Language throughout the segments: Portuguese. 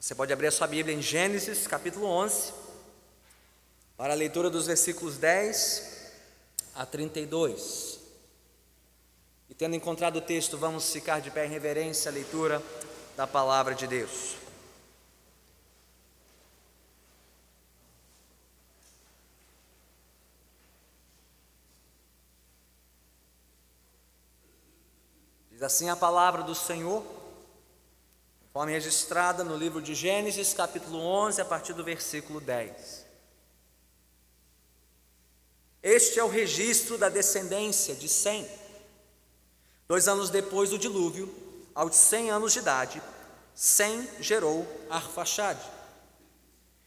Você pode abrir a sua Bíblia em Gênesis, capítulo 11, para a leitura dos versículos 10 a 32. E tendo encontrado o texto, vamos ficar de pé em reverência à leitura da palavra de Deus. Diz assim a palavra do Senhor, conforme registrada no livro de Gênesis, capítulo 11, a partir do versículo 10. Este é o registro da descendência de Sem. Dois anos depois do dilúvio, aos 100 anos de idade, Sem gerou Arfaxade.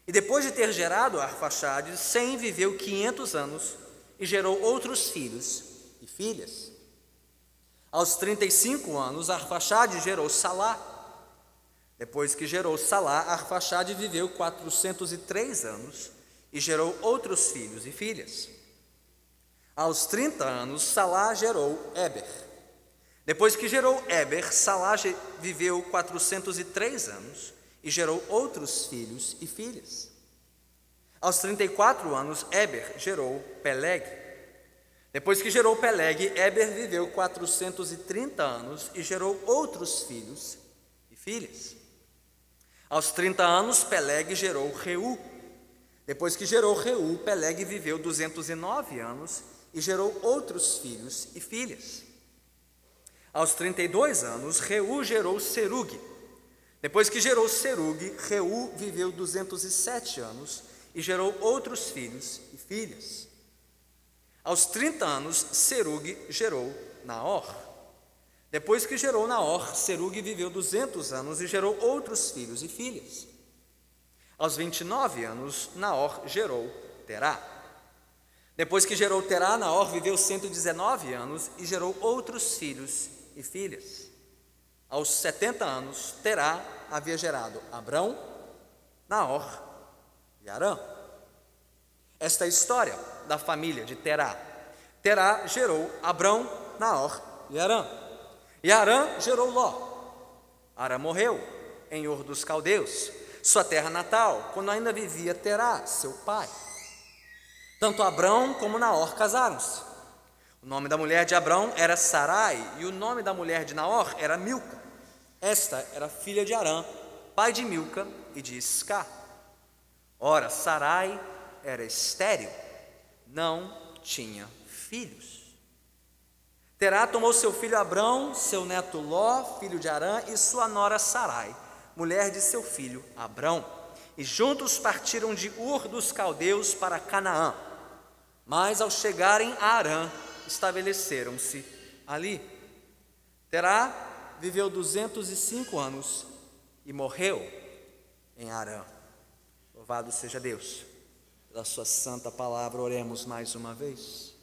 E depois de ter gerado Arfaxade, Sem viveu 500 anos e gerou outros filhos e filhas. Aos 35 anos, Arfaxade gerou Salá. Depois que gerou Salá, Arfaxade viveu 403 anos e gerou outros filhos e filhas. Aos 30 anos, Salá gerou Eber. Depois que gerou Eber, Salá viveu 403 anos e gerou outros filhos e filhas. Aos 34 anos, Eber gerou Peleg. Depois que gerou Peleg, Eber viveu 430 anos e gerou outros filhos e filhas. Aos 30 anos, Peleg gerou Reu. Depois que gerou Reu, Peleg viveu 209 anos e gerou outros filhos e filhas. Aos 32 anos, Reu gerou Serug. Depois que gerou Serug, Reu viveu 207 anos e gerou outros filhos e filhas. Aos 30 anos, Serug gerou Naor. Depois que gerou Naor, Serug viveu 200 anos e gerou outros filhos e filhas. Aos 29 anos, Naor gerou Terá. Depois que gerou Terá, Naor viveu 119 anos e gerou outros filhos e filhas. Aos 70 anos, Terá havia gerado Abrão, Naor e Arã. Esta é a história da família de Terá. Terá gerou Abrão, Naor e Arã. E Arã gerou Ló. Arã morreu em Ur dos Caldeus, sua terra natal, quando ainda vivia Terá, seu pai. Tanto Abrão como Naor casaram-se. O nome da mulher de Abrão era Sarai e o nome da mulher de Naor era Milca. Esta era filha de Arã, pai de Milca e de Isca. Ora, Sarai era estéril não tinha filhos. Terá tomou seu filho Abrão, seu neto Ló, filho de Arã, e sua nora Sarai, mulher de seu filho Abrão. E juntos partiram de Ur dos Caldeus para Canaã. Mas ao chegarem a Arã, estabeleceram-se ali. Terá viveu 205 anos e morreu em Arã. Louvado seja Deus da Sua santa palavra, oremos mais uma vez.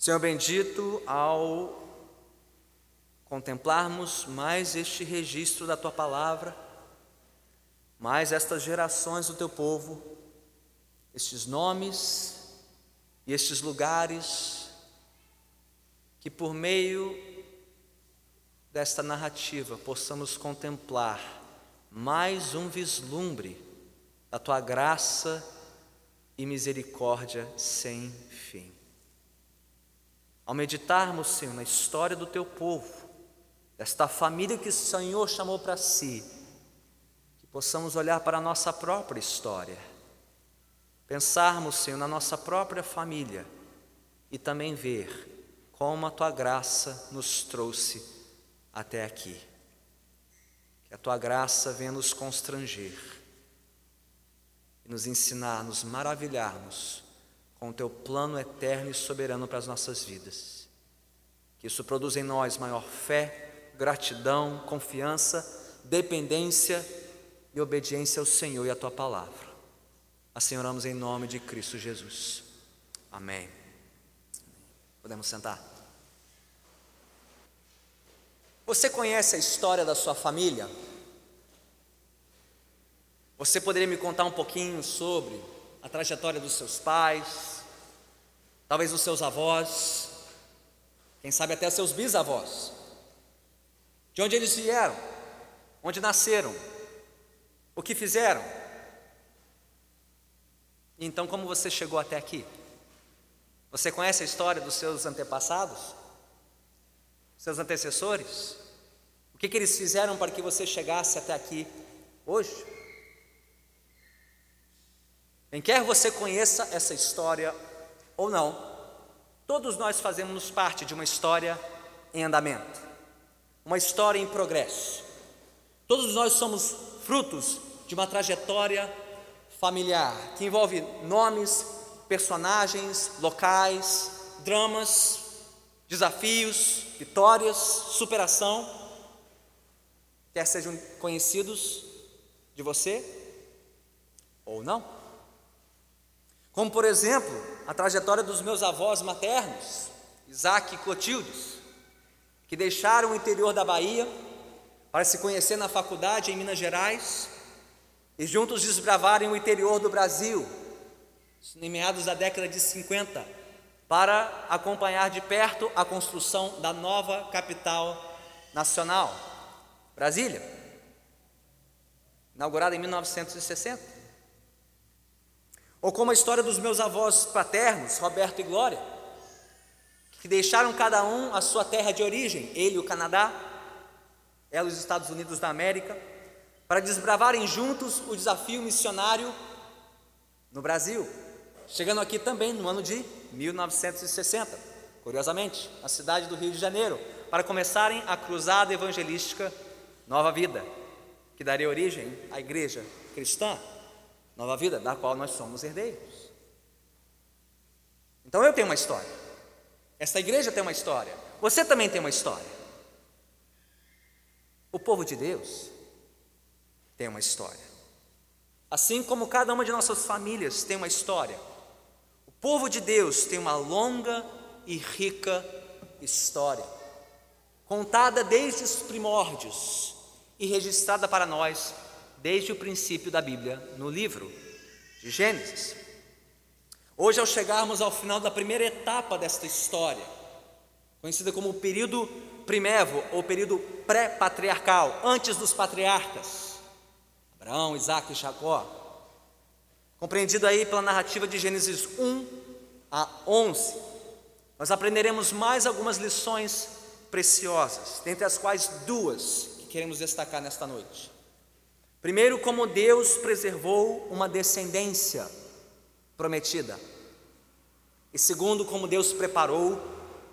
Senhor bendito, ao contemplarmos mais este registro da Tua palavra, mais estas gerações do Teu povo, estes nomes e estes lugares, que por meio desta narrativa possamos contemplar mais um vislumbre da tua graça e misericórdia sem. Ao meditarmos, Senhor, na história do teu povo, desta família que o Senhor chamou para si, que possamos olhar para a nossa própria história, pensarmos, Senhor, na nossa própria família e também ver como a tua graça nos trouxe até aqui. Que a tua graça venha nos constranger nos ensinar, nos maravilharmos com o teu plano eterno e soberano para as nossas vidas. Que isso produza em nós maior fé, gratidão, confiança, dependência e obediência ao Senhor e à tua palavra. Assim oramos em nome de Cristo Jesus. Amém. Podemos sentar. Você conhece a história da sua família? Você poderia me contar um pouquinho sobre a trajetória dos seus pais, talvez dos seus avós, quem sabe até seus bisavós, de onde eles vieram, onde nasceram, o que fizeram. Então, como você chegou até aqui? Você conhece a história dos seus antepassados? Seus antecessores? O que, que eles fizeram para que você chegasse até aqui hoje? Bem, quer você conheça essa história ou não, todos nós fazemos parte de uma história em andamento, uma história em progresso. Todos nós somos frutos de uma trajetória familiar que envolve nomes, personagens, locais, dramas, desafios, vitórias, superação, quer sejam conhecidos de você ou não. Como, por exemplo, a trajetória dos meus avós maternos, Isaac e Clotildes, que deixaram o interior da Bahia para se conhecer na faculdade em Minas Gerais e juntos desbravarem o interior do Brasil, em meados da década de 50, para acompanhar de perto a construção da nova capital nacional, Brasília, inaugurada em 1960. Ou como a história dos meus avós paternos, Roberto e Glória, que deixaram cada um a sua terra de origem, ele o Canadá, ela os Estados Unidos da América, para desbravarem juntos o desafio missionário no Brasil, chegando aqui também no ano de 1960, curiosamente, na cidade do Rio de Janeiro, para começarem a cruzada evangelística Nova Vida, que daria origem à igreja cristã Nova Vida, da qual nós somos herdeiros. Então eu tenho uma história, essa igreja tem uma história, você também tem uma história. O povo de Deus tem uma história. Assim como cada uma de nossas famílias tem uma história, o povo de Deus tem uma longa e rica história, contada desde os primórdios e registrada para nós desde o princípio da Bíblia, no livro de Gênesis. Hoje, ao chegarmos ao final da primeira etapa desta história, conhecida como o período primevo ou período pré-patriarcal, antes dos patriarcas, Abraão, Isaac e Jacó, compreendido aí pela narrativa de Gênesis 1 a 11, nós aprenderemos mais algumas lições preciosas, dentre as quais duas que queremos destacar nesta noite. Primeiro, como Deus preservou uma descendência prometida. E segundo, como Deus preparou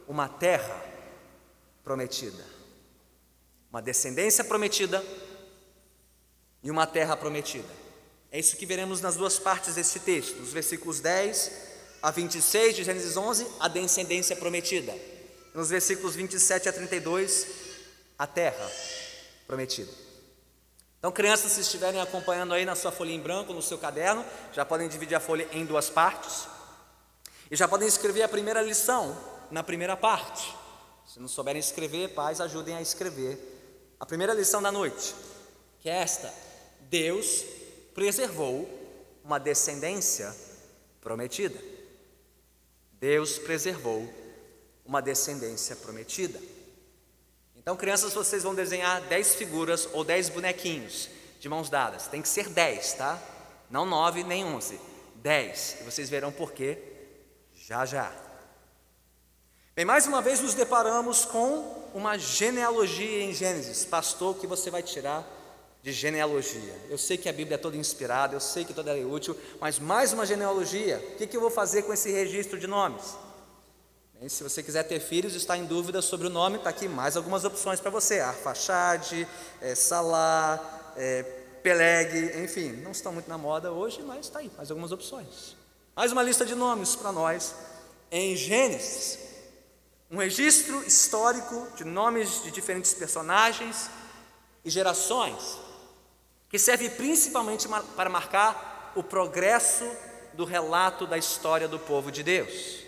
uma terra prometida. Uma descendência prometida e uma terra prometida. É isso que veremos nas duas partes deste texto, nos versículos 10 a 26 de Gênesis 11, a descendência prometida. Nos versículos 27 a 32, a terra prometida. Então, crianças, se estiverem acompanhando aí na sua folha em branco, no seu caderno, já podem dividir a folha em duas partes e já podem escrever a primeira lição na primeira parte. Se não souberem escrever, pais, ajudem a escrever a primeira lição da noite, que é esta: Deus preservou uma descendência prometida. Deus preservou uma descendência prometida. Então, crianças, vocês vão desenhar 10 figuras ou 10 bonequinhos de mãos dadas. Tem que ser 10, tá? Não 9 nem 11. 10. E vocês verão por quê já já. Bem, mais uma vez nos deparamos com uma genealogia em Gênesis. Pastor, o que você vai tirar de genealogia? Eu sei que a Bíblia é toda inspirada, eu sei que toda é útil, mas mais uma genealogia. O que eu vou fazer com esse registro de nomes? Se você quiser ter filhos e está em dúvida sobre o nome, está aqui mais algumas opções para você: Arfaxade, é, Salá, é, Peleg, enfim, não estão muito na moda hoje, mas está aí, mais algumas opções. Mais uma lista de nomes para nós em Gênesis. Um registro histórico de nomes de diferentes personagens e gerações, que serve principalmente para marcar o progresso do relato da história do povo de Deus.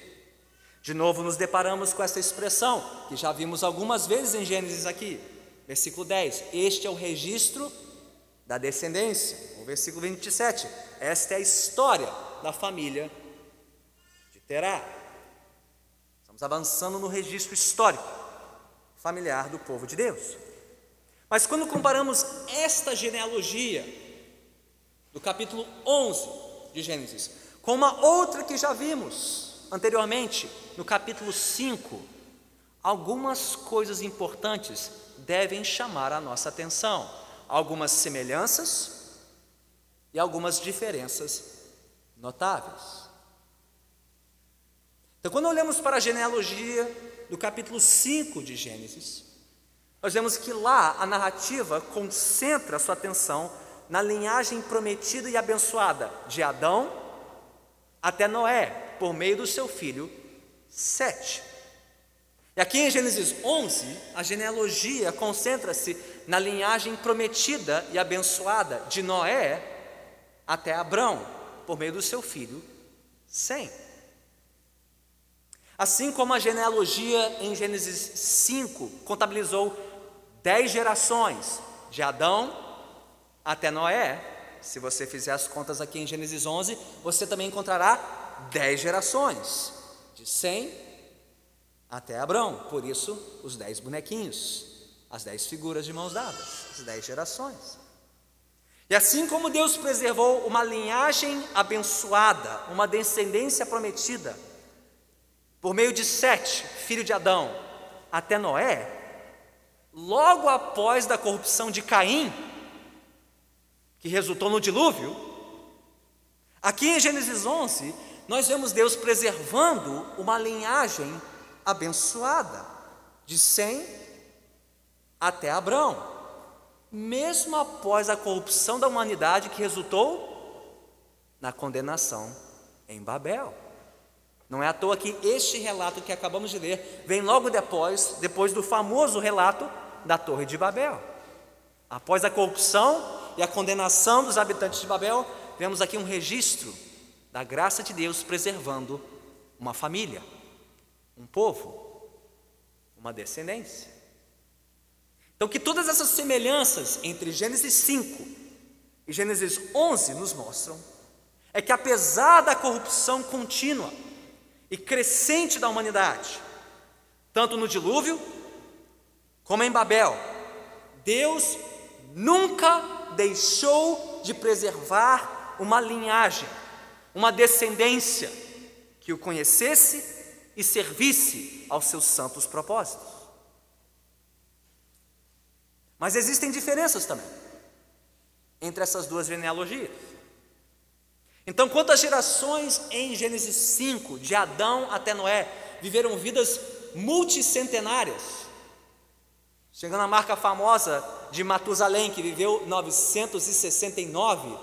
De novo, nos deparamos com essa expressão, que já vimos algumas vezes em Gênesis aqui, versículo 10: Este é o registro da descendência. O versículo 27, esta é a história da família de Terá. Estamos avançando no registro histórico familiar do povo de Deus. Mas quando comparamos esta genealogia do capítulo 11 de Gênesis com uma outra que já vimos anteriormente, no capítulo 5, algumas coisas importantes devem chamar a nossa atenção, algumas semelhanças e algumas diferenças notáveis. Então, quando olhamos para a genealogia do capítulo 5 de Gênesis, nós vemos que lá a narrativa concentra sua atenção na linhagem prometida e abençoada de Adão até Noé, por meio do seu filho Sete. E aqui em Gênesis 11, a genealogia concentra-se na linhagem prometida e abençoada de Noé até Abrão, por meio do seu filho Sem. Assim como a genealogia em Gênesis 5 contabilizou dez gerações, de Adão até Noé, se você fizer as contas aqui em Gênesis 11, você também encontrará dez gerações, de Sem até Abrão, por isso os dez bonequinhos, as dez figuras de mãos dadas, as dez gerações. E assim como Deus preservou uma linhagem abençoada, uma descendência prometida, por meio de Sete, filho de Adão, até Noé, logo após da corrupção de Caim, que resultou no dilúvio, aqui em Gênesis 11, nós vemos Deus preservando uma linhagem abençoada, de Sem até Abrão, mesmo após a corrupção da humanidade que resultou na condenação em Babel. Não é à toa que este relato que acabamos de ler vem logo depois, depois do famoso relato da Torre de Babel. Após a corrupção e a condenação dos habitantes de Babel, vemos aqui um registro da graça de Deus preservando uma família, um povo, uma descendência. Então, que todas essas semelhanças entre Gênesis 5 e Gênesis 11 nos mostram é que, apesar da corrupção contínua, e crescente da humanidade, tanto no dilúvio como em Babel. Deus nunca deixou de preservar uma linhagem, uma descendência que o conhecesse e servisse aos seus santos propósitos. Mas existem diferenças também entre essas duas genealogias. Então, quantas gerações em Gênesis 5, de Adão até Noé, viveram vidas multicentenárias? Chegando à marca famosa de Matusalém, que viveu 969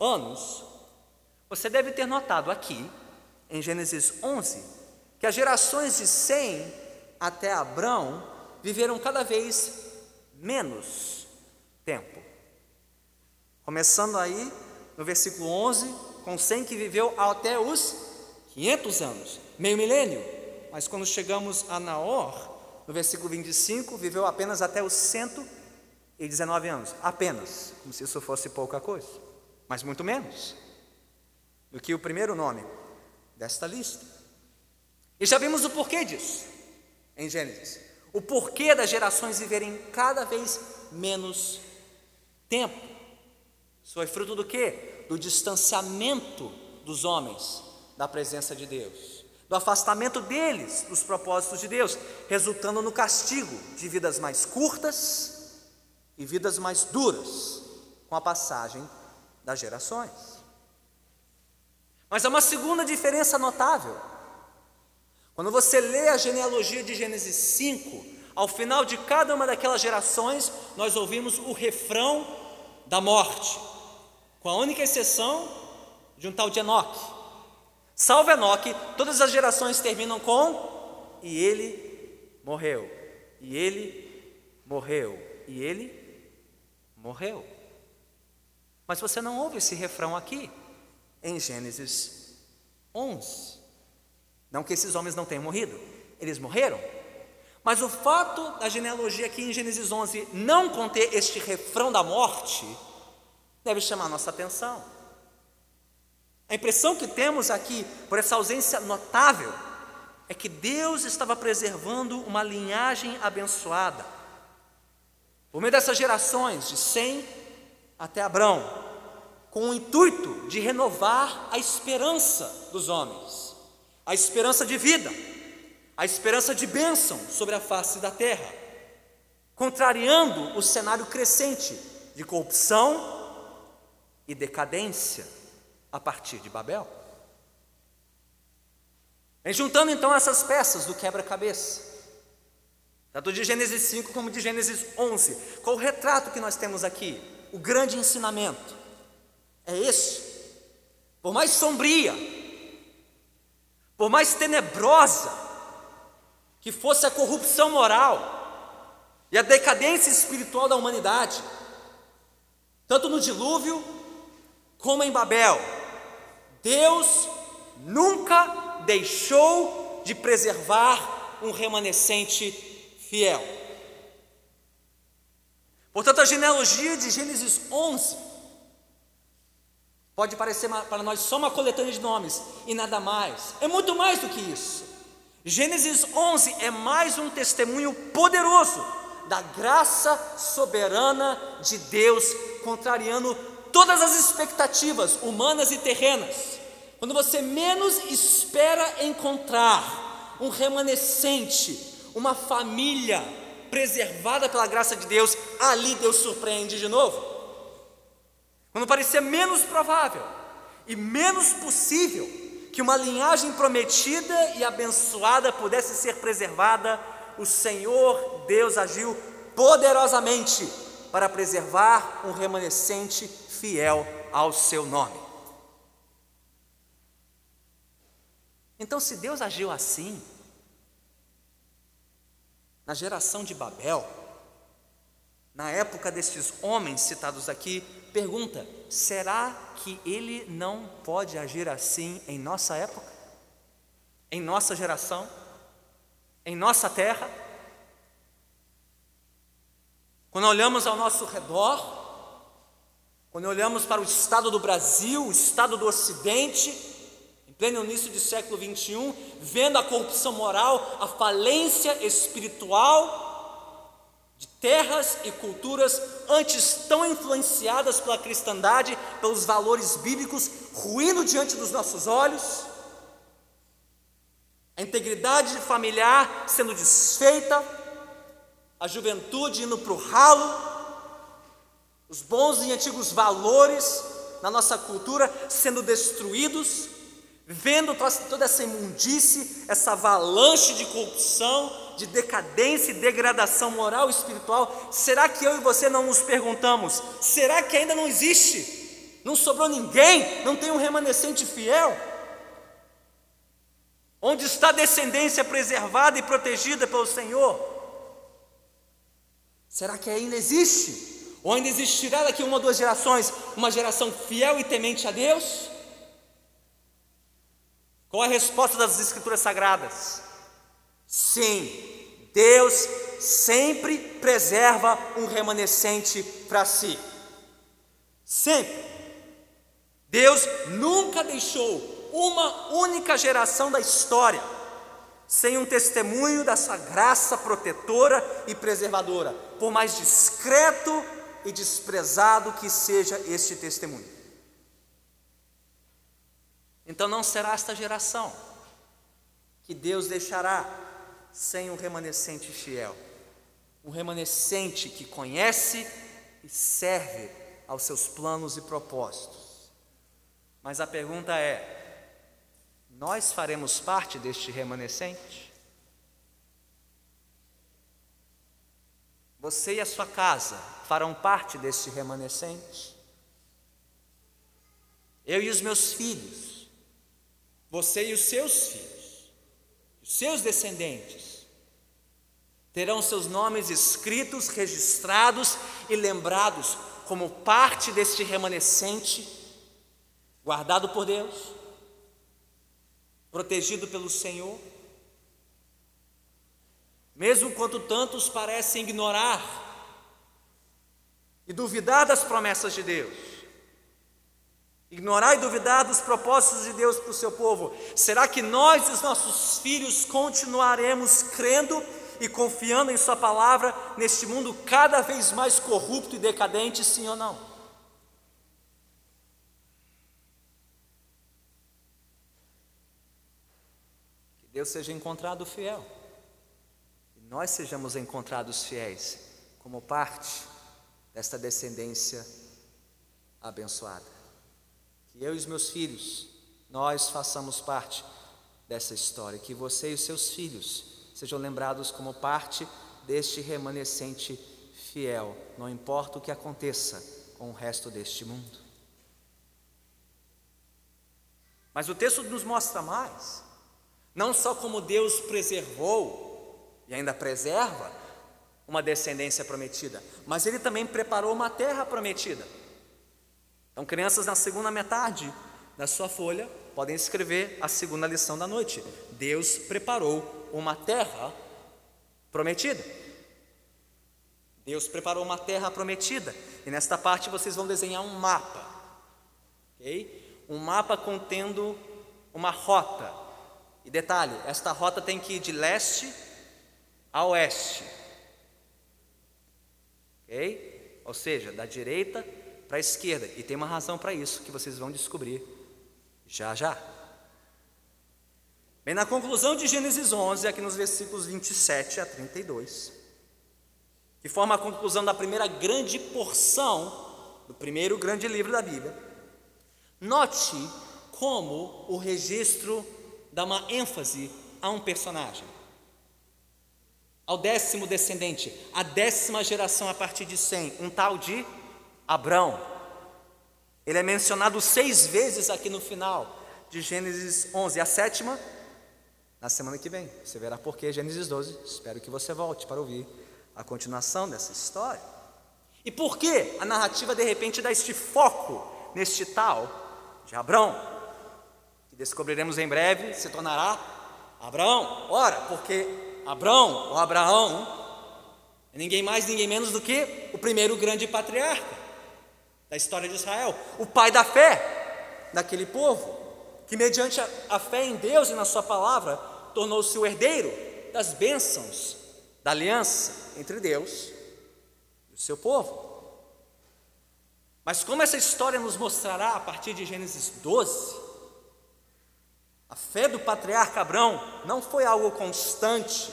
anos, você deve ter notado aqui, em Gênesis 11, que as gerações de Sem até Abrão viveram cada vez menos tempo. Começando aí no versículo 11, com Sem que viveu até os 500 anos, meio milênio. Mas quando chegamos a Naor, no versículo 25, viveu apenas até os 119 anos, apenas, como se isso fosse pouca coisa, mas muito menos do que o primeiro nome desta lista. E já vimos o porquê disso em Gênesis. O porquê das gerações viverem cada vez menos tempo. Isso foi fruto do quê? do distanciamento dos homens da presença de Deus, do afastamento deles dos propósitos de Deus, resultando no castigo de vidas mais curtas e vidas mais duras com a passagem das gerações. Mas há uma segunda diferença notável. Quando você lê a genealogia de Gênesis 5, ao final de cada uma daquelas gerações, nós ouvimos o refrão da morte com a única exceção de um tal de Enoque. Salvo Enoque, todas as gerações terminam com e ele morreu, e ele morreu, e ele morreu. Mas você não ouve esse refrão aqui em Gênesis 11. Não que esses homens não tenham morrido, eles morreram. Mas o fato da genealogia aqui em Gênesis 11 não conter este refrão da morte, deve chamar nossa atenção. A impressão que temos aqui, por essa ausência notável, é que Deus estava preservando uma linhagem abençoada, por meio dessas gerações, de Sem até Abrão, com o intuito de renovar a esperança dos homens, a esperança de vida, a esperança de bênção sobre a face da terra, contrariando o cenário crescente de corrupção e decadência a partir de Babel. E juntando então essas peças do quebra-cabeça, tanto de Gênesis 5 como de Gênesis 11. Qual o retrato que nós temos aqui? O grande ensinamento é esse. Por mais sombria, por mais tenebrosa que fosse a corrupção moral e a decadência espiritual da humanidade, tanto no dilúvio como em Babel, Deus nunca deixou de preservar um remanescente fiel. Portanto, a genealogia de Gênesis 11 pode parecer para nós só uma coletânea de nomes e nada mais. É muito mais do que isso. Gênesis 11 é mais um testemunho poderoso da graça soberana de Deus, contrariando todas as expectativas humanas e terrenas. Quando você menos espera encontrar um remanescente uma família preservada pela graça de Deus, ali Deus surpreende de novo. Quando parecia menos provável e menos possível que uma linhagem prometida e abençoada pudesse ser preservada, o Senhor Deus agiu poderosamente para preservar um remanescente fiel ao seu nome. Então, se Deus agiu assim, na geração de Babel, na época destes homens citados aqui, pergunta: será que ele não pode agir assim em nossa época? Em nossa geração? Em nossa terra? Quando olhamos ao nosso redor, quando olhamos para o estado do Brasil, o estado do Ocidente, pleno início do século 21, vendo a corrupção moral, a falência espiritual terras e culturas antes tão influenciadas pela cristandade, pelos valores bíblicos, ruindo diante dos nossos olhos, a integridade familiar sendo desfeita, a juventude indo para o ralo, os bons e antigos valores na nossa cultura sendo destruídos, vendo toda essa imundície, essa avalanche de corrupção, de decadência e degradação moral e espiritual, será que eu e você não nos perguntamos: será que ainda não existe? Não sobrou ninguém? Não tem um remanescente fiel? Onde está a descendência preservada e protegida pelo Senhor? Será que ainda existe? Ou ainda existirá daqui uma ou duas gerações uma geração fiel e temente a Deus? Qual a resposta das Escrituras Sagradas? Sim, Deus sempre preserva um remanescente para si. Sempre. Deus nunca deixou uma única geração da história sem um testemunho da graça protetora e preservadora, por mais discreto e desprezado que seja este testemunho. Então não será esta geração que Deus deixará sem um remanescente fiel, um remanescente que conhece e serve aos seus planos e propósitos. Mas a pergunta é: nós faremos parte deste remanescente? Você e a sua casa farão parte deste remanescente? Eu e os meus filhos você e os seus filhos, os seus descendentes, terão seus nomes escritos, registrados e lembrados como parte deste remanescente, guardado por Deus, protegido pelo Senhor. Mesmo quando tantos parecem ignorar e duvidar das promessas de Deus, ignorar e duvidar dos propósitos de Deus para o seu povo? Será que nós e os nossos filhos continuaremos crendo e confiando em Sua palavra neste mundo cada vez mais corrupto e decadente, sim ou não? Que Deus seja encontrado fiel e nós sejamos encontrados fiéis como parte desta descendência abençoada. Que eu e os meus filhos, nós façamos parte dessa história, que você e os seus filhos sejam lembrados como parte deste remanescente fiel, não importa o que aconteça com o resto deste mundo. Mas o texto nos mostra mais, não só como Deus preservou e ainda preserva uma descendência prometida, mas Ele também preparou uma terra prometida. Então, crianças, na segunda metade da sua folha, podem escrever a segunda lição da noite. Deus preparou uma terra prometida. Deus preparou uma terra prometida. E nesta parte vocês vão desenhar um mapa. Ok? Um mapa contendo uma rota. E detalhe: esta rota tem que ir de leste a oeste. Ok? Ou seja, da direita para a esquerda. E tem uma razão para isso que vocês vão descobrir já já. Bem, na conclusão de Gênesis 11, aqui nos versículos 27 a 32, que forma a conclusão da primeira grande porção do primeiro grande livro da Bíblia, note como o registro dá uma ênfase a um personagem, ao décimo descendente, a décima geração a partir de 100, um tal de Abrão. Ele é mencionado seis vezes aqui no final de Gênesis 11. A sétima, na semana que vem. Você verá por que Gênesis 12. Espero que você volte para ouvir a continuação dessa história. E por que a narrativa de repente dá este foco neste tal de Abrão? Que descobriremos em breve se tornará Abraão. Ora, porque Abrão ou Abraão é ninguém mais, ninguém menos do que o primeiro grande patriarca da história de Israel, o pai da fé daquele povo, que mediante a, a fé em Deus e na Sua palavra tornou-se o herdeiro das bênçãos da aliança entre Deus e o seu povo. Mas como essa história nos mostrará a partir de Gênesis 12, a fé do patriarca Abrão não foi algo constante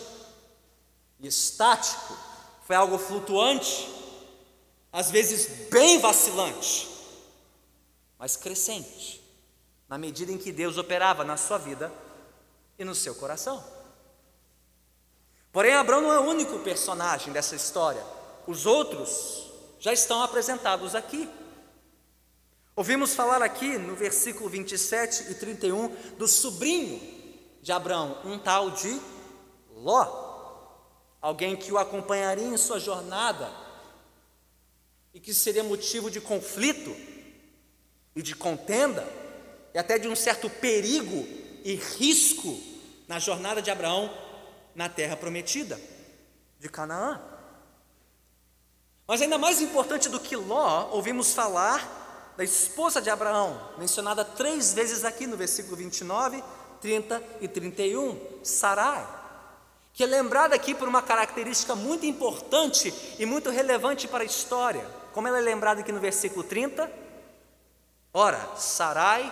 e estático, foi algo flutuante às vezes bem vacilante, mas crescente, na medida em que Deus operava na sua vida e no seu coração. Porém, Abraão não é o único personagem dessa história, os outros já estão apresentados aqui. Ouvimos falar aqui no versículo 27 e 31 do sobrinho de Abraão, um tal de Ló, alguém que o acompanharia em sua jornada e que seria motivo de conflito e de contenda e até de um certo perigo e risco na jornada de Abraão na terra prometida de Canaã. Mas ainda mais importante do que Ló, ouvimos falar da esposa de Abraão, mencionada três vezes aqui no versículo 29, 30 e 31, Sarai que é lembrada aqui por uma característica muito importante e muito relevante para a história. Como ela é lembrada aqui no versículo 30? Ora, Sarai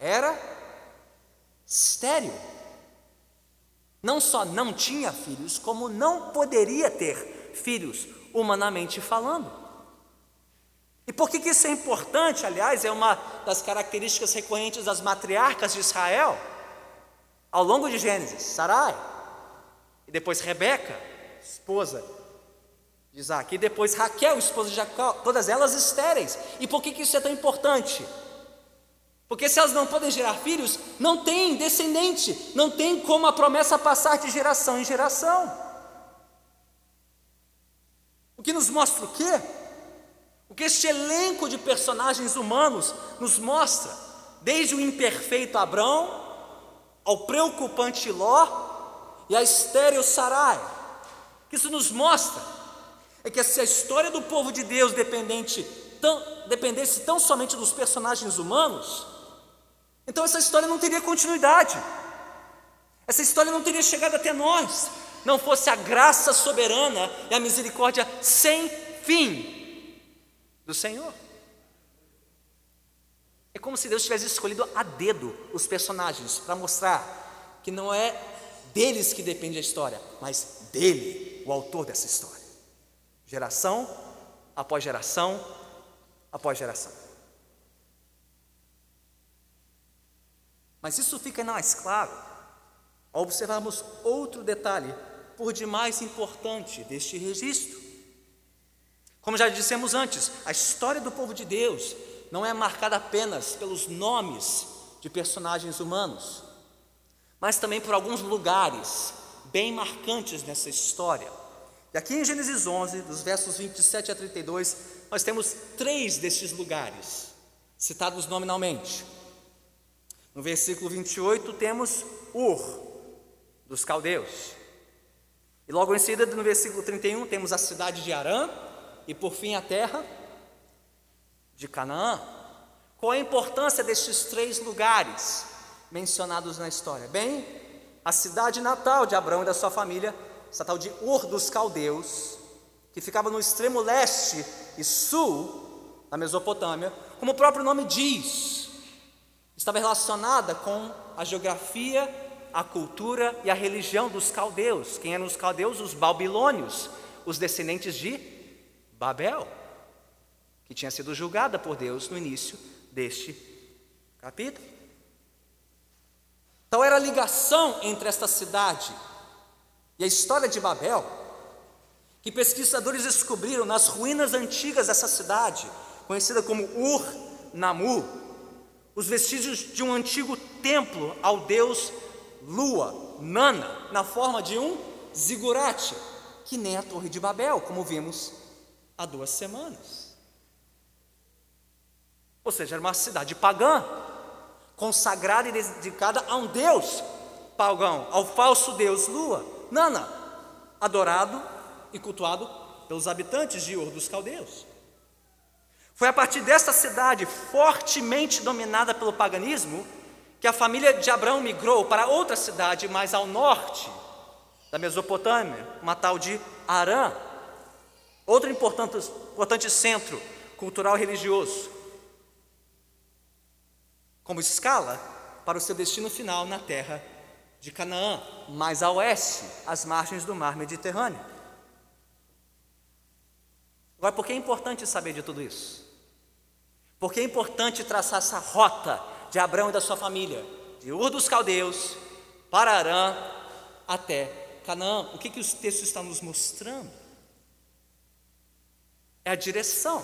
era estéril. Não só não tinha filhos, como não poderia ter filhos, humanamente falando. E por que, que isso é importante? Aliás, é uma das características recorrentes das matriarcas de Israel. Ao longo de Gênesis, Sarai, e depois Rebeca, esposa de Isaac, e depois Raquel, esposa de Jacó, todas elas estéreis. E por que, que isso é tão importante? Porque se elas não podem gerar filhos, não tem descendente, não tem como a promessa passar de geração em geração. O que nos mostra o quê? O que este elenco de personagens humanos nos mostra, desde o imperfeito Abrão ao preocupante Ló, e a estéreo Sarai. Que isso nos mostra é que se a história do povo de Deus dependente, tão, dependesse tão somente dos personagens humanos, então essa história não teria continuidade, essa história não teria chegado até nós, não fosse a graça soberana e a misericórdia sem fim do Senhor. É como se Deus tivesse escolhido a dedo os personagens para mostrar que não é deles que depende a história, mas dele, o autor dessa história. Geração após geração após geração. Mas isso fica mais claro ao observarmos outro detalhe, por demais importante, deste registro. Como já dissemos antes, a história do povo de Deus não é marcada apenas pelos nomes de personagens humanos, mas também por alguns lugares bem marcantes nessa história. E aqui em Gênesis 11, dos versos 27 a 32, nós temos três destes lugares, citados nominalmente. No versículo 28 temos Ur, dos caldeus. E logo em seguida, no versículo 31, temos a cidade de Arã, e por fim a terra de Canaã. Qual a importância destes três lugares mencionados na história? Bem, a cidade natal de Abraão e da sua família, essa tal de Ur dos Caldeus, que ficava no extremo leste e sul da Mesopotâmia, como o próprio nome diz, estava relacionada com a geografia, a cultura e a religião dos caldeus. Quem eram os caldeus? Os babilônios, os descendentes de Babel, que tinha sido julgada por Deus no início deste capítulo. Então era a ligação entre esta cidade e a história de Babel, que pesquisadores descobriram nas ruínas antigas dessa cidade, conhecida como Ur-Namu, os vestígios de um antigo templo ao deus Lua, Nana, na forma de um zigurate, que nem a Torre de Babel, como vimos há duas semanas. Ou seja, era uma cidade pagã, consagrada e dedicada a um deus pagão, ao falso deus Lua, Nana, adorado e cultuado pelos habitantes de Ur dos Caldeus. Foi a partir desta cidade fortemente dominada pelo paganismo que a família de Abraão migrou para outra cidade mais ao norte da Mesopotâmia, uma tal de Arã, outro importante, importante centro cultural e religioso, como escala para o seu destino final na terra de Canaã, mais a oeste, às margens do mar Mediterrâneo. Agora, por que é importante saber de tudo isso? Porque é importante traçar essa rota de Abraão e da sua família, de Ur dos Caldeus para Arã até Canaã. O que, que os textos estão nos mostrando? É a direção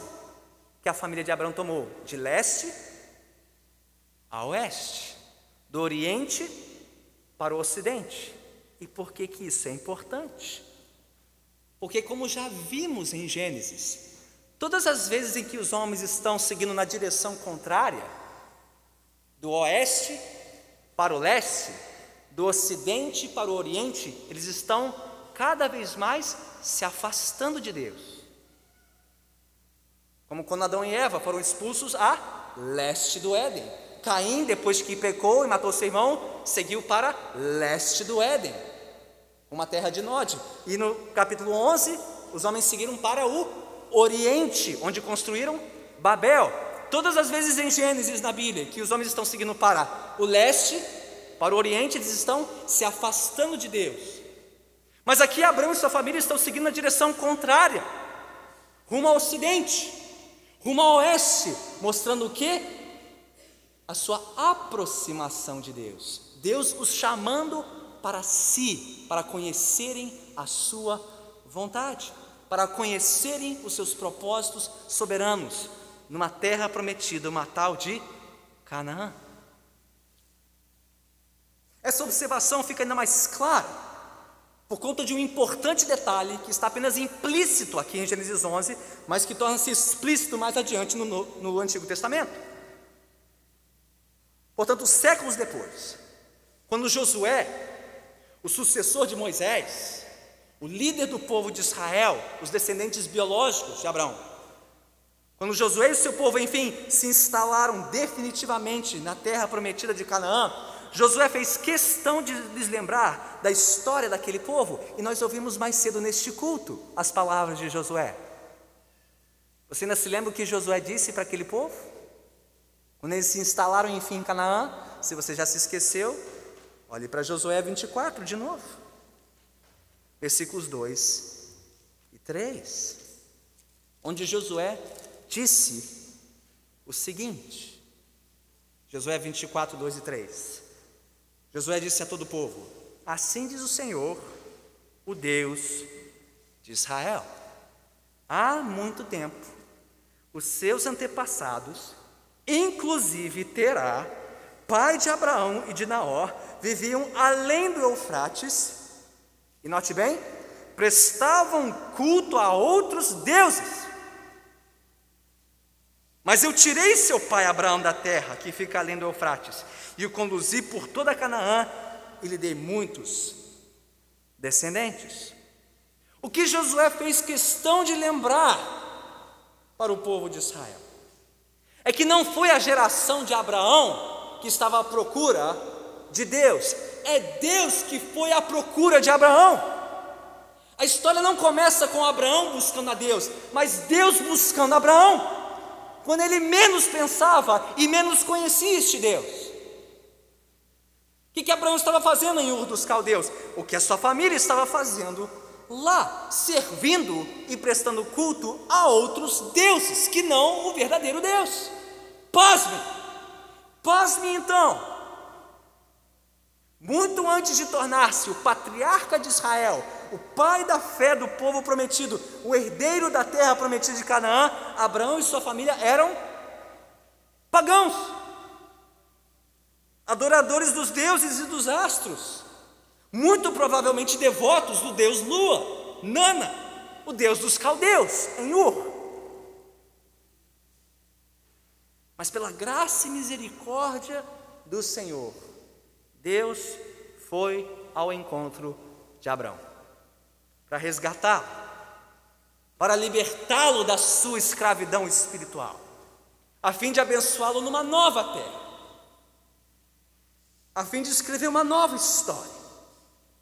que a família de Abraão tomou, de leste a oeste, do oriente para o ocidente. E por que, que isso é importante? Porque, como já vimos em Gênesis, Todas as vezes em que os homens estão seguindo na direção contrária, do oeste para o leste, do ocidente para o oriente, eles estão cada vez mais se afastando de Deus. Como quando Adão e Eva foram expulsos a leste do Éden. Caim, depois que pecou e matou seu irmão, seguiu para leste do Éden, uma terra de Nod. E no capítulo 11, os homens seguiram para o Oriente, onde construíram Babel. Todas as vezes em Gênesis na Bíblia que os homens estão seguindo para o leste, para o Oriente, eles estão se afastando de Deus. Mas aqui Abraão e sua família estão seguindo na direção contrária, rumo ao Ocidente, rumo ao Oeste, mostrando o que? A sua aproximação de Deus. Deus os chamando para si, para conhecerem a sua vontade para conhecerem os seus propósitos soberanos numa terra prometida, uma tal de Canaã. Essa observação fica ainda mais clara por conta de um importante detalhe que está apenas implícito aqui em Gênesis 11, mas que torna-se explícito mais adiante no, no, Antigo Testamento. Portanto, séculos depois, quando Josué, o sucessor de Moisés, o líder do povo de Israel, os descendentes biológicos de Abraão. Quando Josué e seu povo, enfim, se instalaram definitivamente na terra prometida de Canaã, Josué fez questão de lhes lembrar da história daquele povo, e nós ouvimos mais cedo neste culto as palavras de Josué. Você ainda se lembra o que Josué disse para aquele povo? Quando eles se instalaram enfim em Canaã, se você já se esqueceu, olhe para Josué 24 de novo, versículos 2 e 3, onde Josué disse o seguinte: Josué 24, 2 e 3. Josué disse a todo o povo: Assim diz o Senhor, o Deus de Israel. Há muito tempo, os seus antepassados, inclusive Terá, pai de Abraão e de Naor, viviam além do Eufrates, e note bem, prestavam culto a outros deuses. Mas eu tirei seu pai Abraão da terra, que fica além do Eufrates, e o conduzi por toda Canaã, e lhe dei muitos descendentes. O que Josué fez questão de lembrar para o povo de Israel é que não foi a geração de Abraão que estava à procura de Deus, é Deus que foi à procura de Abraão. A história não começa com Abraão buscando a Deus, mas Deus buscando Abraão, quando ele menos pensava e menos conhecia este Deus. O que, que Abraão estava fazendo em Ur dos Caldeus? O que a sua família estava fazendo lá, servindo e prestando culto a outros deuses, que não o verdadeiro Deus. Pasme, pasme então. Muito antes de tornar-se o patriarca de Israel, o pai da fé do povo prometido, o herdeiro da terra prometida de Canaã, Abraão e sua família eram pagãos adoradores dos deuses e dos astros, muito provavelmente devotos do deus Lua, Nana, o deus dos caldeus, em Ur. Mas pela graça e misericórdia do Senhor, Deus foi ao encontro de Abraão para resgatá-lo, para libertá-lo da sua escravidão espiritual, a fim de abençoá-lo numa nova terra a fim de escrever uma nova história,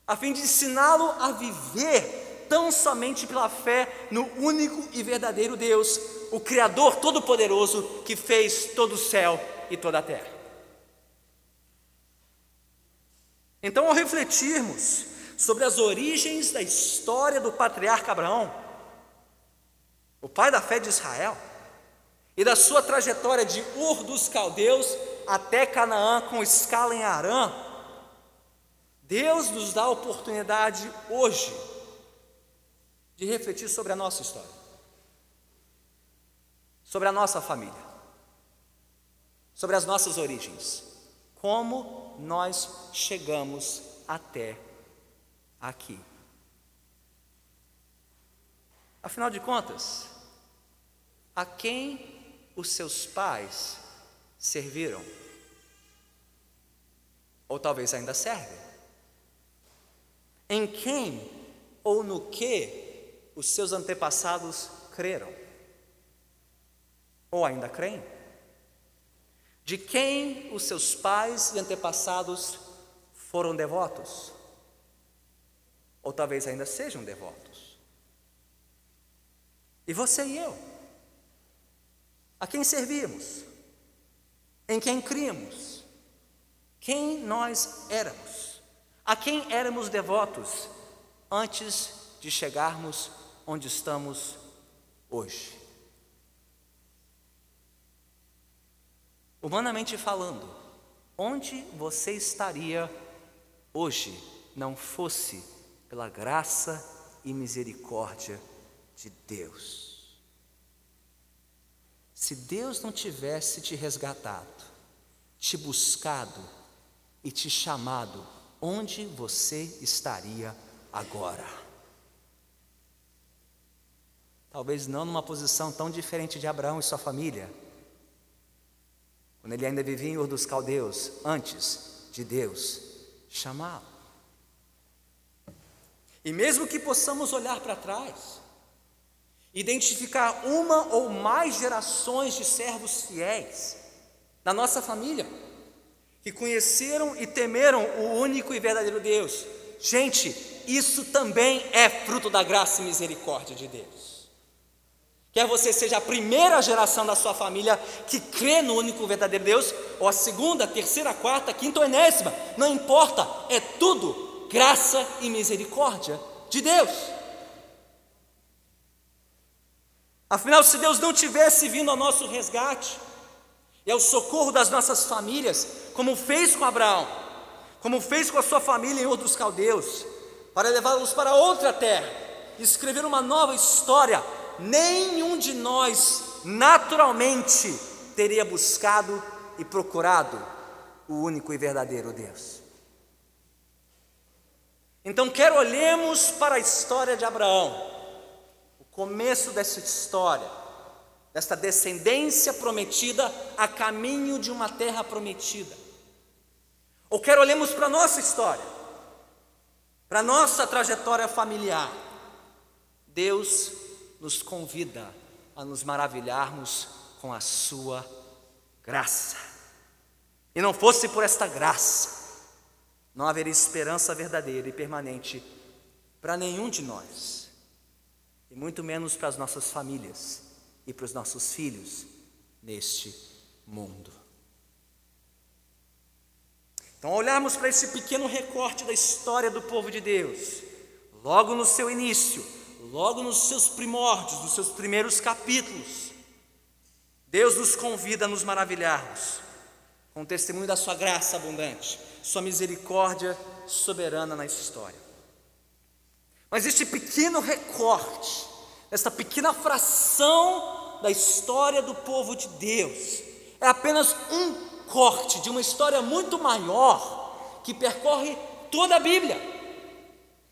a fim de ensiná-lo a viver tão somente pela fé no único e verdadeiro Deus, o Criador Todo-Poderoso que fez todo o céu e toda a terra. Então, ao refletirmos sobre as origens da história do patriarca Abraão, o pai da fé de Israel, e da sua trajetória de Ur dos Caldeus até Canaã com escala em Arã, Deus nos dá a oportunidade hoje de refletir sobre a nossa história, sobre a nossa família, sobre as nossas origens, como nós chegamos até aqui. Afinal de contas, a quem os seus pais serviram. Ou talvez ainda servem. Em quem ou no que os seus antepassados creram? Ou ainda creem? De quem os seus pais e antepassados foram devotos? Ou talvez ainda sejam devotos? E você e eu? A quem servimos? em quem criamos, quem nós éramos, a quem éramos devotos antes de chegarmos onde estamos hoje. Humanamente falando, onde você estaria hoje não fosse pela graça e misericórdia de Deus? Se Deus não tivesse te resgatado, te buscado e te chamado, onde você estaria agora? Talvez não numa posição tão diferente de Abraão e sua família, quando ele ainda vivia em Ur dos Caldeus, antes de Deus chamá-lo. E mesmo que possamos olhar para trás, identificar uma ou mais gerações de servos fiéis na nossa família, que conheceram e temeram o único e verdadeiro Deus. Gente, isso também é fruto da graça e misericórdia de Deus. Quer você seja a primeira geração da sua família que crê no único verdadeiro Deus, ou a segunda, terceira, quarta, quinta ou enésima, não importa, é tudo graça e misericórdia de Deus. Afinal, se Deus não tivesse vindo ao nosso resgate e ao socorro das nossas famílias, como fez com Abraão, como fez com a sua família em outros caldeus, para levá-los para outra terra, escrever uma nova história, nenhum de nós naturalmente teria buscado e procurado o único e verdadeiro Deus. Então, quer olhemos para a história de Abraão, o começo dessa história, desta descendência prometida a caminho de uma terra prometida. Ou quer olhemos para a nossa história, para a nossa trajetória familiar. Deus nos convida a nos maravilharmos com a Sua graça. E não fosse por esta graça, não haveria esperança verdadeira e permanente para nenhum de nós, e muito menos para as nossas famílias e para os nossos filhos neste mundo. Então, olharmos para esse pequeno recorte da história do povo de Deus, logo no seu início, logo nos seus primórdios, nos seus primeiros capítulos, Deus nos convida a nos maravilharmos com o testemunho da Sua graça abundante, Sua misericórdia soberana na história. Mas este pequeno recorte, esta pequena fração da história do povo de Deus, é apenas um corte de uma história muito maior que percorre toda a Bíblia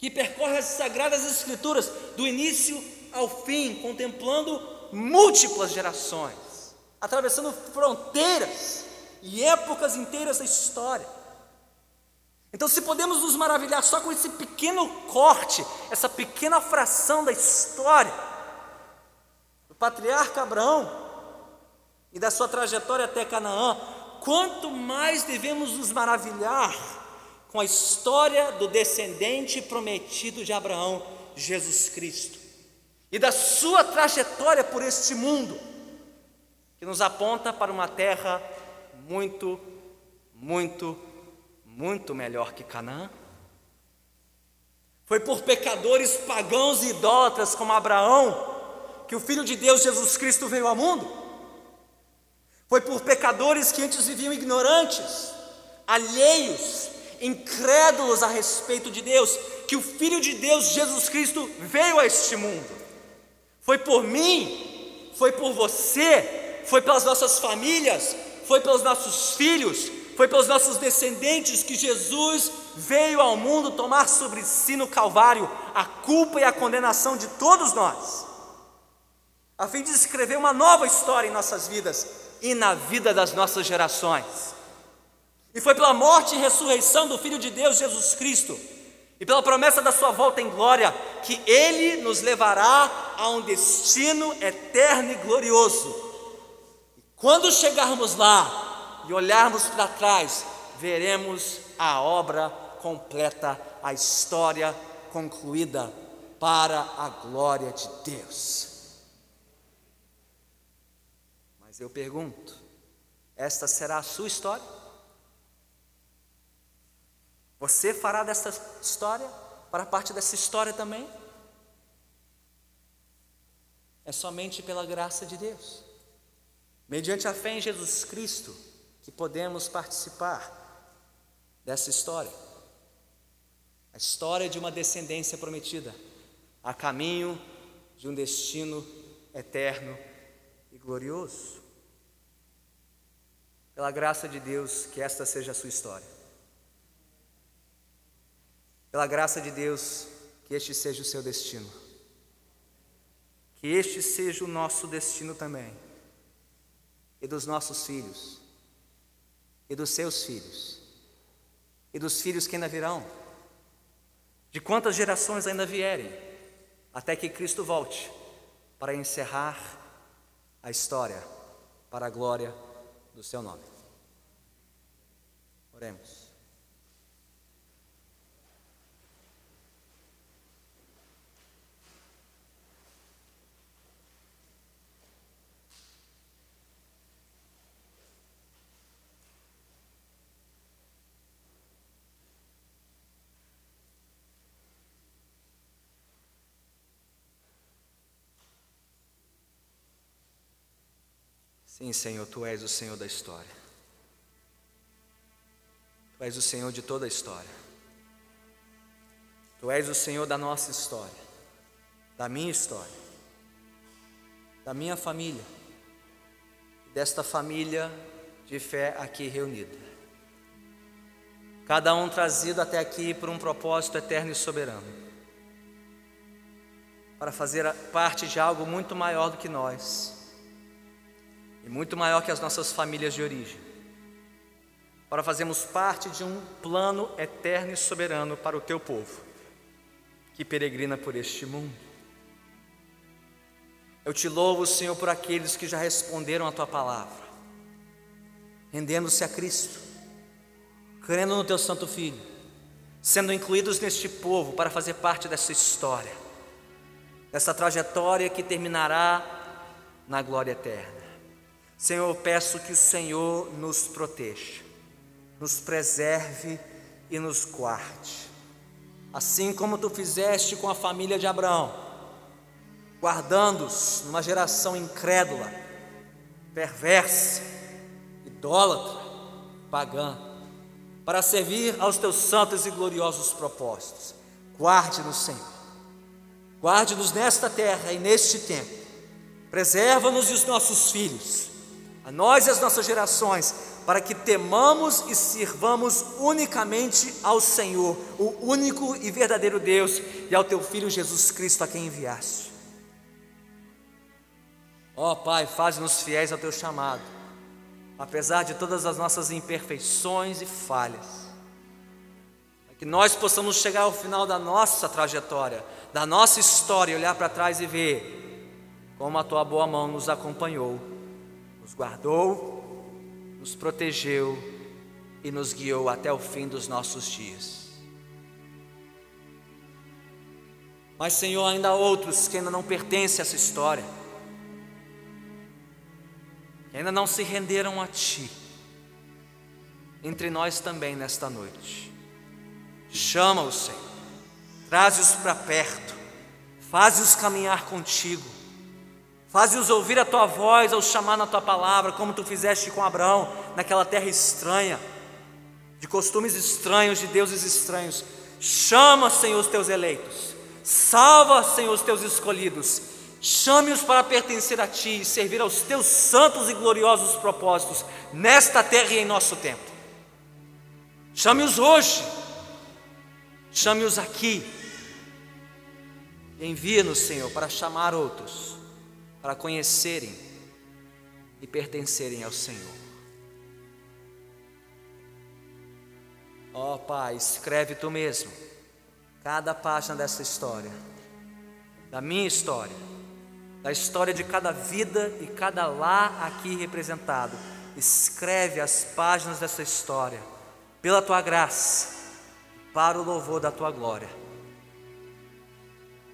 que percorre as sagradas escrituras do início ao fim, contemplando múltiplas gerações, atravessando fronteiras e épocas inteiras da história. Então, se podemos nos maravilhar só com esse pequeno corte, essa pequena fração da história do patriarca Abraão e da sua trajetória até Canaã, quanto mais devemos nos maravilhar com a história do descendente prometido de Abraão, Jesus Cristo, e da sua trajetória por este mundo, que nos aponta para uma terra muito, muito, muito melhor que Canaã. Foi por pecadores pagãos e idólatras como Abraão que o Filho de Deus, Jesus Cristo, veio ao mundo. Foi por pecadores que antes viviam ignorantes, alheios, incrédulos a respeito de Deus, que o Filho de Deus, Jesus Cristo, veio a este mundo. Foi por mim, foi por você, foi pelas nossas famílias, foi pelos nossos filhos, foi pelos nossos descendentes que Jesus veio ao mundo tomar sobre si no Calvário a culpa e a condenação de todos nós, a fim de escrever uma nova história em nossas vidas e na vida das nossas gerações. E foi pela morte e ressurreição do Filho de Deus, Jesus Cristo, e pela promessa da Sua volta em glória, que Ele nos levará a um destino eterno e glorioso. E quando chegarmos lá e olharmos para trás, veremos a obra completa, a história concluída para a glória de Deus. Mas eu pergunto: esta será a sua história? Você fará dessa história, para parte dessa história também? É somente pela graça de Deus, mediante a fé em Jesus Cristo, que podemos participar dessa história. A história de uma descendência prometida, a caminho de um destino eterno e glorioso. Pela graça de Deus, que esta seja a sua história. Pela graça de Deus, que este seja o seu destino. Que este seja o nosso destino também. E dos nossos filhos. E dos seus filhos. E dos filhos que ainda virão. De quantas gerações ainda vierem. Até que Cristo volte para encerrar a história para a glória do seu nome. Oremos. Sim, Senhor, Tu és o Senhor da história. Tu és o Senhor de toda a história. Tu és o Senhor da nossa história, da minha história, da minha família, desta família de fé aqui reunida. Cada um trazido até aqui por um propósito eterno e soberano, para fazer parte de algo muito maior do que nós e muito maior que as nossas famílias de origem, para fazermos parte de um plano eterno e soberano para o teu povo, que peregrina por este mundo. Eu te louvo, Senhor, por aqueles que já responderam a tua palavra, rendendo-se a Cristo, crendo no teu Santo Filho, sendo incluídos neste povo para fazer parte dessa história, dessa trajetória que terminará na glória eterna. Senhor, peço que o Senhor nos proteja, nos preserve e nos guarde. Assim como tu fizeste com a família de Abraão, guardando-os numa geração incrédula, perversa, idólatra, pagã, para servir aos teus santos e gloriosos propósitos. Guarde-nos, Senhor. Guarde-nos nesta terra e neste tempo. Preserva-nos e os nossos filhos a nós e às nossas gerações, para que temamos e sirvamos unicamente ao Senhor, o único e verdadeiro Deus, e ao teu Filho Jesus Cristo, a quem enviaste. Ó oh, Pai, faz-nos fiéis ao teu chamado, apesar de todas as nossas imperfeições e falhas, para que nós possamos chegar ao final da nossa trajetória, da nossa história, olhar para trás e ver como a tua boa mão nos acompanhou nos guardou, nos protegeu e nos guiou até o fim dos nossos dias. Mas, Senhor, ainda há outros que ainda não pertencem a essa história, que ainda não se renderam a Ti, entre nós também nesta noite. Chama-os, Senhor, traze-os para perto, faze-os caminhar contigo Faze-os ouvir a tua voz ao chamar na tua palavra, como tu fizeste com Abraão, naquela terra estranha, de costumes estranhos, de deuses estranhos. Chama, Senhor, os teus eleitos. Salva, Senhor, os teus escolhidos. Chame-os para pertencer a ti e servir aos teus santos e gloriosos propósitos, nesta terra e em nosso tempo. Chame-os hoje. Chame-os aqui. Envia-nos, Senhor, para chamar outros para conhecerem e pertencerem ao Senhor. Ó oh, Pai, escreve tu mesmo cada página dessa história, da minha história, da história de cada vida e cada lá aqui representado. Escreve as páginas dessa história, pela tua graça, para o louvor da tua glória.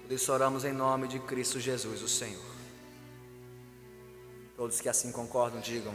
Por isso oramos em nome de Cristo Jesus, o Senhor. Todos que assim concordam, digam.